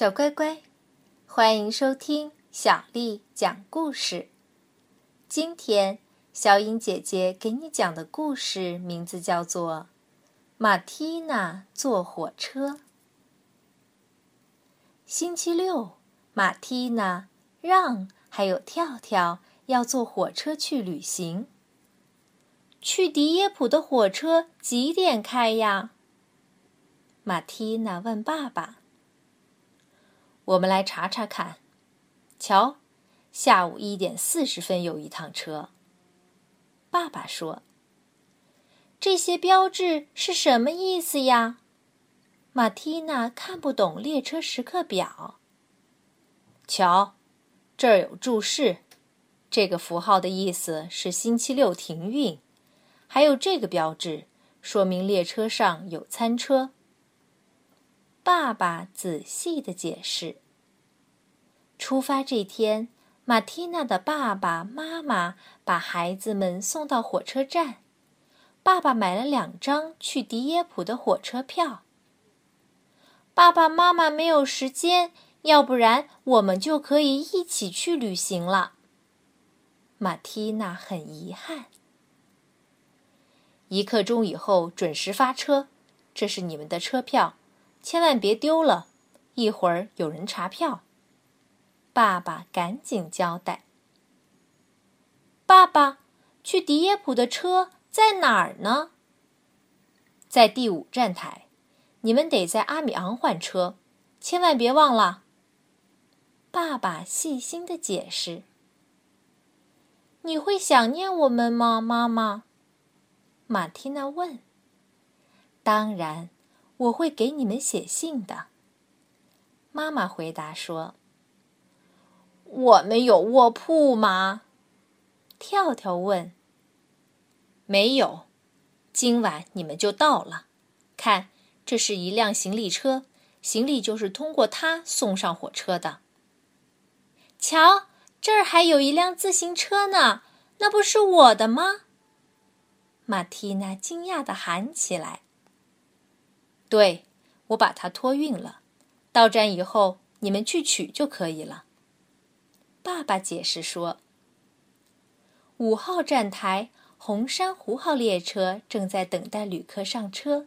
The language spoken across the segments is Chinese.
小乖乖，欢迎收听小丽讲故事。今天，小颖姐姐给你讲的故事名字叫做《马蒂娜坐火车》。星期六，马蒂娜、让还有跳跳要坐火车去旅行。去迪耶普的火车几点开呀？马蒂娜问爸爸。我们来查查看。瞧，下午一点四十分有一趟车。爸爸说：“这些标志是什么意思呀？”马蒂娜看不懂列车时刻表。瞧，这儿有注释，这个符号的意思是星期六停运。还有这个标志，说明列车上有餐车。爸爸仔细的解释。出发这天，马蒂娜的爸爸妈妈把孩子们送到火车站。爸爸买了两张去迪耶普的火车票。爸爸妈妈没有时间，要不然我们就可以一起去旅行了。马蒂娜很遗憾。一刻钟以后准时发车，这是你们的车票。千万别丢了，一会儿有人查票。爸爸赶紧交代：“爸爸，去迪耶普的车在哪儿呢？”在第五站台，你们得在阿米昂换车，千万别忘了。爸爸细心的解释：“你会想念我们吗，妈妈？”马蒂娜问。“当然。”我会给你们写信的。妈妈回答说：“我们有卧铺吗？”跳跳问。“没有，今晚你们就到了。看，这是一辆行李车，行李就是通过它送上火车的。瞧，这儿还有一辆自行车呢，那不是我的吗？”马蒂娜惊讶的喊起来。对，我把它托运了。到站以后，你们去取就可以了。爸爸解释说：“五号站台红珊瑚号列车正在等待旅客上车，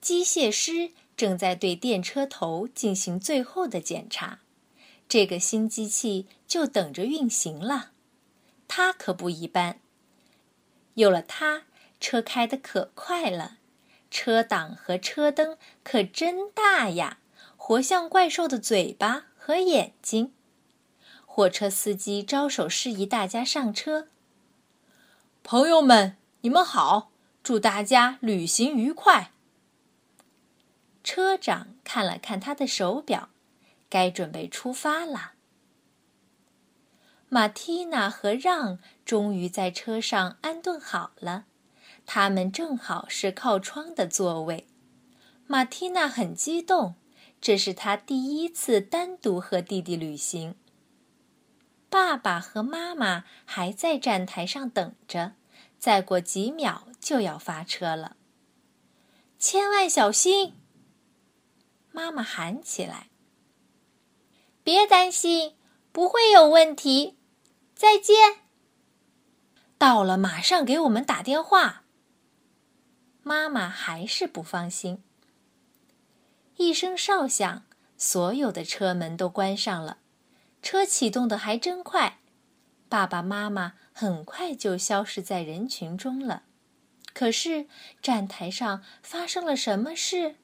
机械师正在对电车头进行最后的检查。这个新机器就等着运行了。它可不一般，有了它，车开得可快了。”车挡和车灯可真大呀，活像怪兽的嘴巴和眼睛。火车司机招手示意大家上车。朋友们，你们好，祝大家旅行愉快。车长看了看他的手表，该准备出发了。马蒂娜和让终于在车上安顿好了。他们正好是靠窗的座位，马蒂娜很激动，这是她第一次单独和弟弟旅行。爸爸和妈妈还在站台上等着，再过几秒就要发车了，千万小心！妈妈喊起来：“别担心，不会有问题。”再见。到了，马上给我们打电话。妈妈还是不放心。一声哨响，所有的车门都关上了，车启动的还真快。爸爸妈妈很快就消失在人群中了。可是站台上发生了什么事？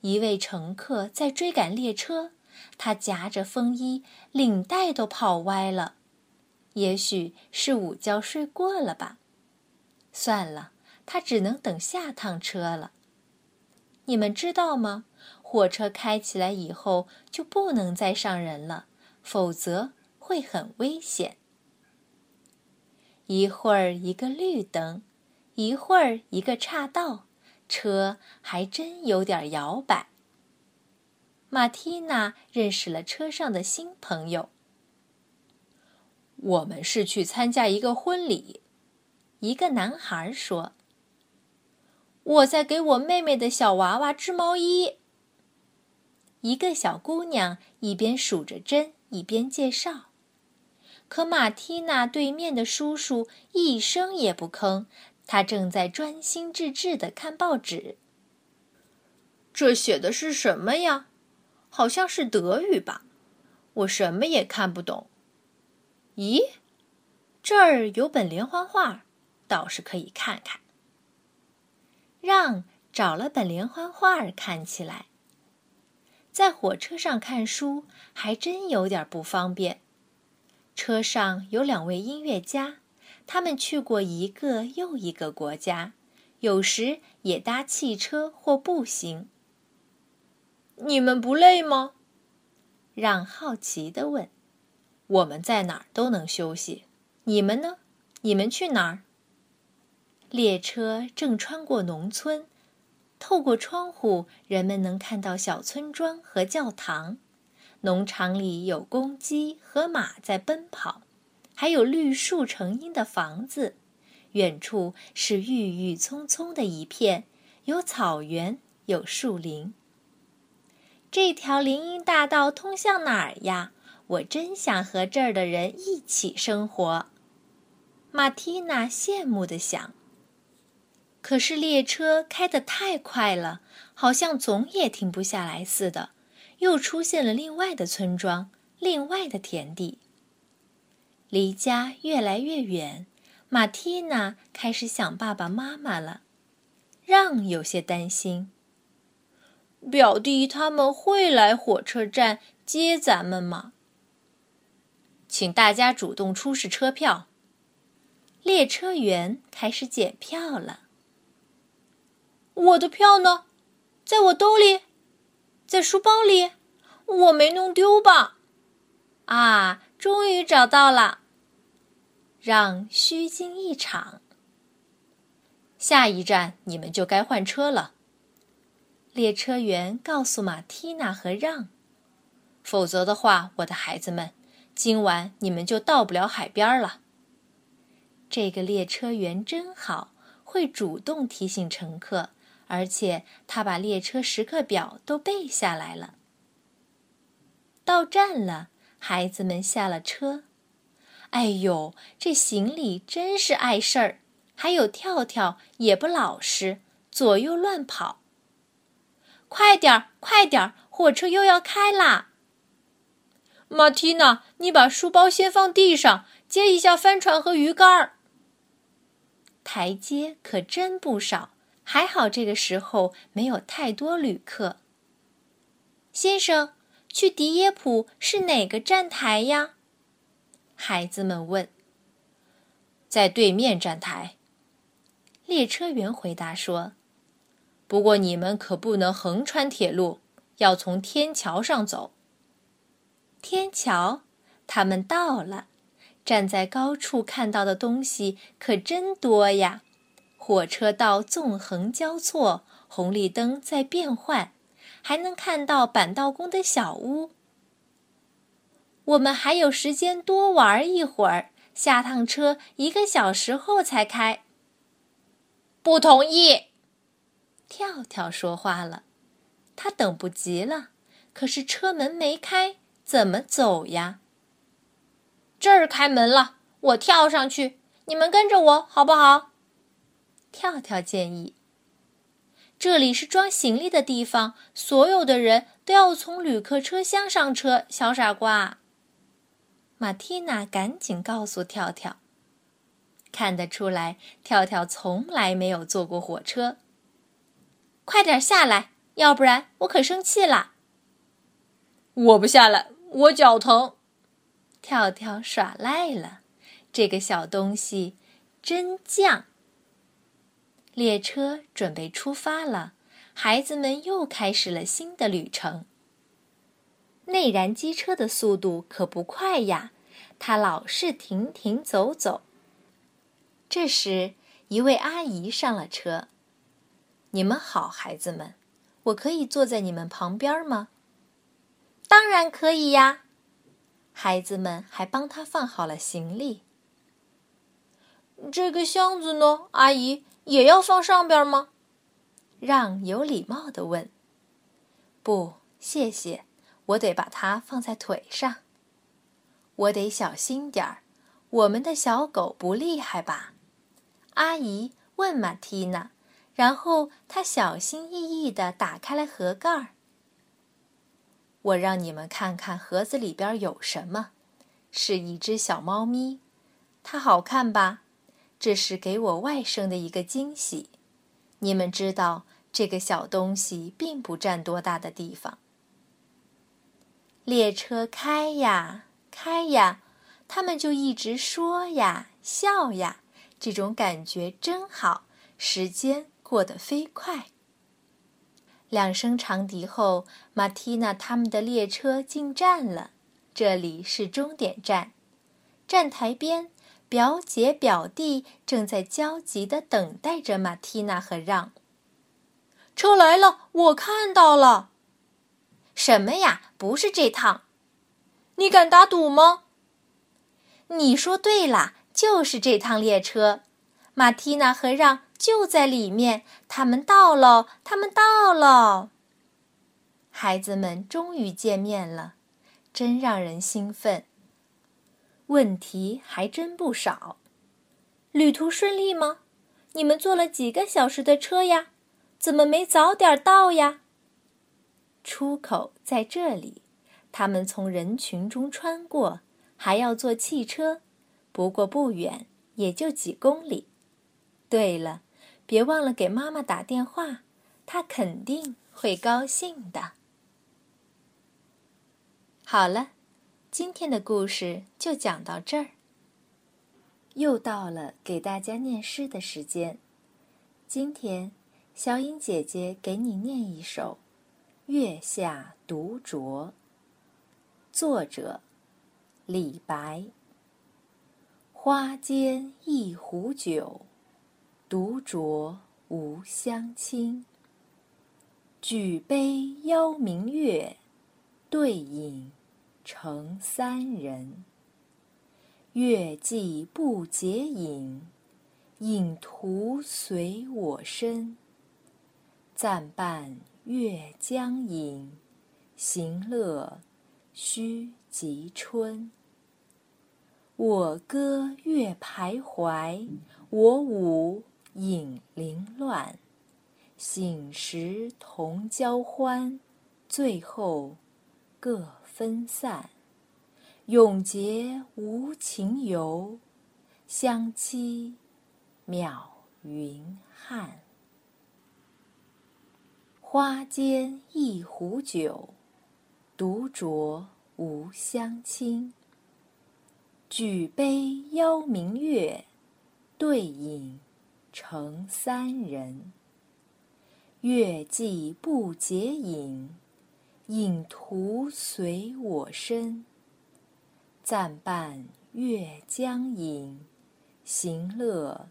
一位乘客在追赶列车，他夹着风衣，领带都跑歪了。也许是午觉睡过了吧。算了。他只能等下趟车了。你们知道吗？火车开起来以后就不能再上人了，否则会很危险。一会儿一个绿灯，一会儿一个岔道，车还真有点摇摆。马蒂娜认识了车上的新朋友。我们是去参加一个婚礼，一个男孩说。我在给我妹妹的小娃娃织毛衣。一个小姑娘一边数着针，一边介绍。可马蒂娜对面的叔叔一声也不吭，他正在专心致志地看报纸。这写的是什么呀？好像是德语吧？我什么也看不懂。咦，这儿有本连环画，倒是可以看看。让找了本连环画看起来。在火车上看书还真有点不方便。车上有两位音乐家，他们去过一个又一个国家，有时也搭汽车或步行。你们不累吗？让好奇地问。我们在哪儿都能休息，你们呢？你们去哪儿？列车正穿过农村，透过窗户，人们能看到小村庄和教堂。农场里有公鸡和马在奔跑，还有绿树成荫的房子。远处是郁郁葱葱的一片，有草原，有树林。这条林荫大道通向哪儿呀？我真想和这儿的人一起生活。马蒂娜羡慕地想。可是列车开得太快了，好像总也停不下来似的。又出现了另外的村庄，另外的田地。离家越来越远，马蒂娜开始想爸爸妈妈了。让有些担心。表弟他们会来火车站接咱们吗？请大家主动出示车票。列车员开始检票了。我的票呢？在我兜里。在书包里，我没弄丢吧？啊，终于找到了！让虚惊一场。下一站你们就该换车了。列车员告诉马蒂娜和让，否则的话，我的孩子们，今晚你们就到不了海边了。这个列车员真好，会主动提醒乘客。而且他把列车时刻表都背下来了。到站了，孩子们下了车。哎呦，这行李真是碍事儿！还有跳跳也不老实，左右乱跑。快点儿，快点儿，火车又要开啦！马蒂娜，你把书包先放地上，接一下帆船和鱼竿儿。台阶可真不少。还好这个时候没有太多旅客。先生，去迪耶普是哪个站台呀？孩子们问。在对面站台。列车员回答说：“不过你们可不能横穿铁路，要从天桥上走。”天桥，他们到了。站在高处看到的东西可真多呀。火车道纵横交错，红绿灯在变换，还能看到板道工的小屋。我们还有时间多玩一会儿，下趟车一个小时后才开。不同意。跳跳说话了，他等不及了，可是车门没开，怎么走呀？这儿开门了，我跳上去，你们跟着我好不好？跳跳建议：“这里是装行李的地方，所有的人都要从旅客车厢上车。”小傻瓜，马蒂娜赶紧告诉跳跳：“看得出来，跳跳从来没有坐过火车。快点下来，要不然我可生气了。”我不下来，我脚疼。跳跳耍赖了，这个小东西真犟。列车准备出发了，孩子们又开始了新的旅程。内燃机车的速度可不快呀，它老是停停走走。这时，一位阿姨上了车。“你们好，孩子们，我可以坐在你们旁边吗？”“当然可以呀。”孩子们还帮他放好了行李。这个箱子呢，阿姨？也要放上边吗？让有礼貌的问。不，谢谢，我得把它放在腿上。我得小心点儿，我们的小狗不厉害吧？阿姨问马蒂娜，然后她小心翼翼地打开了盒盖儿。我让你们看看盒子里边有什么，是一只小猫咪，它好看吧？这是给我外甥的一个惊喜。你们知道，这个小东西并不占多大的地方。列车开呀开呀，他们就一直说呀笑呀，这种感觉真好，时间过得飞快。两声长笛后，马蒂娜他们的列车进站了。这里是终点站。站台边，表姐表弟正在焦急地等待着马蒂娜和让。车来了，我看到了。什么呀？不是这趟。你敢打赌吗？你说对了，就是这趟列车。马蒂娜和让。就在里面，他们到了，他们到了。孩子们终于见面了，真让人兴奋。问题还真不少。旅途顺利吗？你们坐了几个小时的车呀？怎么没早点到呀？出口在这里，他们从人群中穿过，还要坐汽车，不过不远，也就几公里。对了。别忘了给妈妈打电话，她肯定会高兴的。好了，今天的故事就讲到这儿。又到了给大家念诗的时间，今天小颖姐姐给你念一首《月下独酌》，作者李白。花间一壶酒。独酌无相亲。举杯邀明月，对影成三人。月既不解饮，影徒随我身。暂伴月将影，行乐须及春。我歌月徘徊，我舞。影零乱，醒时同交欢，醉后各分散。永结无情游，相期邈云汉。花间一壶酒，独酌无相亲。举杯邀明月，对影。成三人。月既不解饮，影徒随我身。暂伴月将影，行乐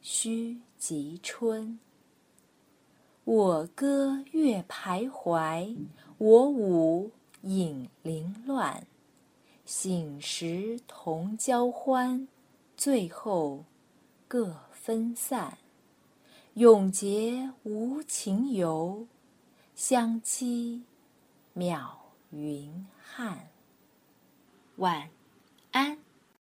须及春。我歌月徘徊，我舞影零乱。醒时同交欢，醉后各。分散，永结无情游，相期渺云汉。晚安。